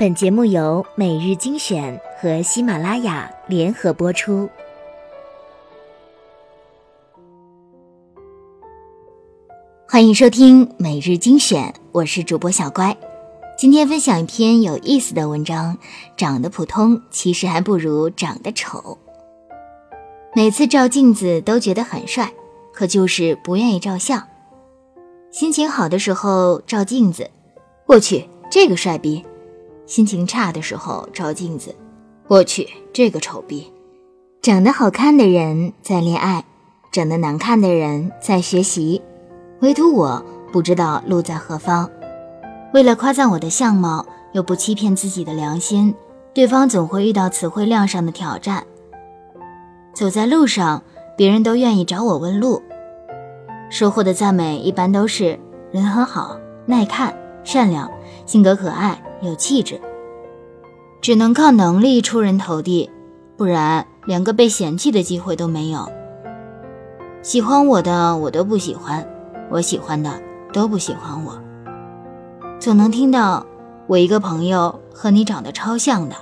本节目由每日精选和喜马拉雅联合播出。欢迎收听每日精选，我是主播小乖。今天分享一篇有意思的文章：长得普通，其实还不如长得丑。每次照镜子都觉得很帅，可就是不愿意照相。心情好的时候照镜子，我去这个帅逼。心情差的时候照镜子，我去这个丑逼。长得好看的人在恋爱，长得难看的人在学习，唯独我不知道路在何方。为了夸赞我的相貌，又不欺骗自己的良心，对方总会遇到词汇量上的挑战。走在路上，别人都愿意找我问路，收获的赞美一般都是人很好、耐看、善良、性格可爱。有气质，只能靠能力出人头地，不然连个被嫌弃的机会都没有。喜欢我的我都不喜欢，我喜欢的都不喜欢我。总能听到我一个朋友和你长得超像的。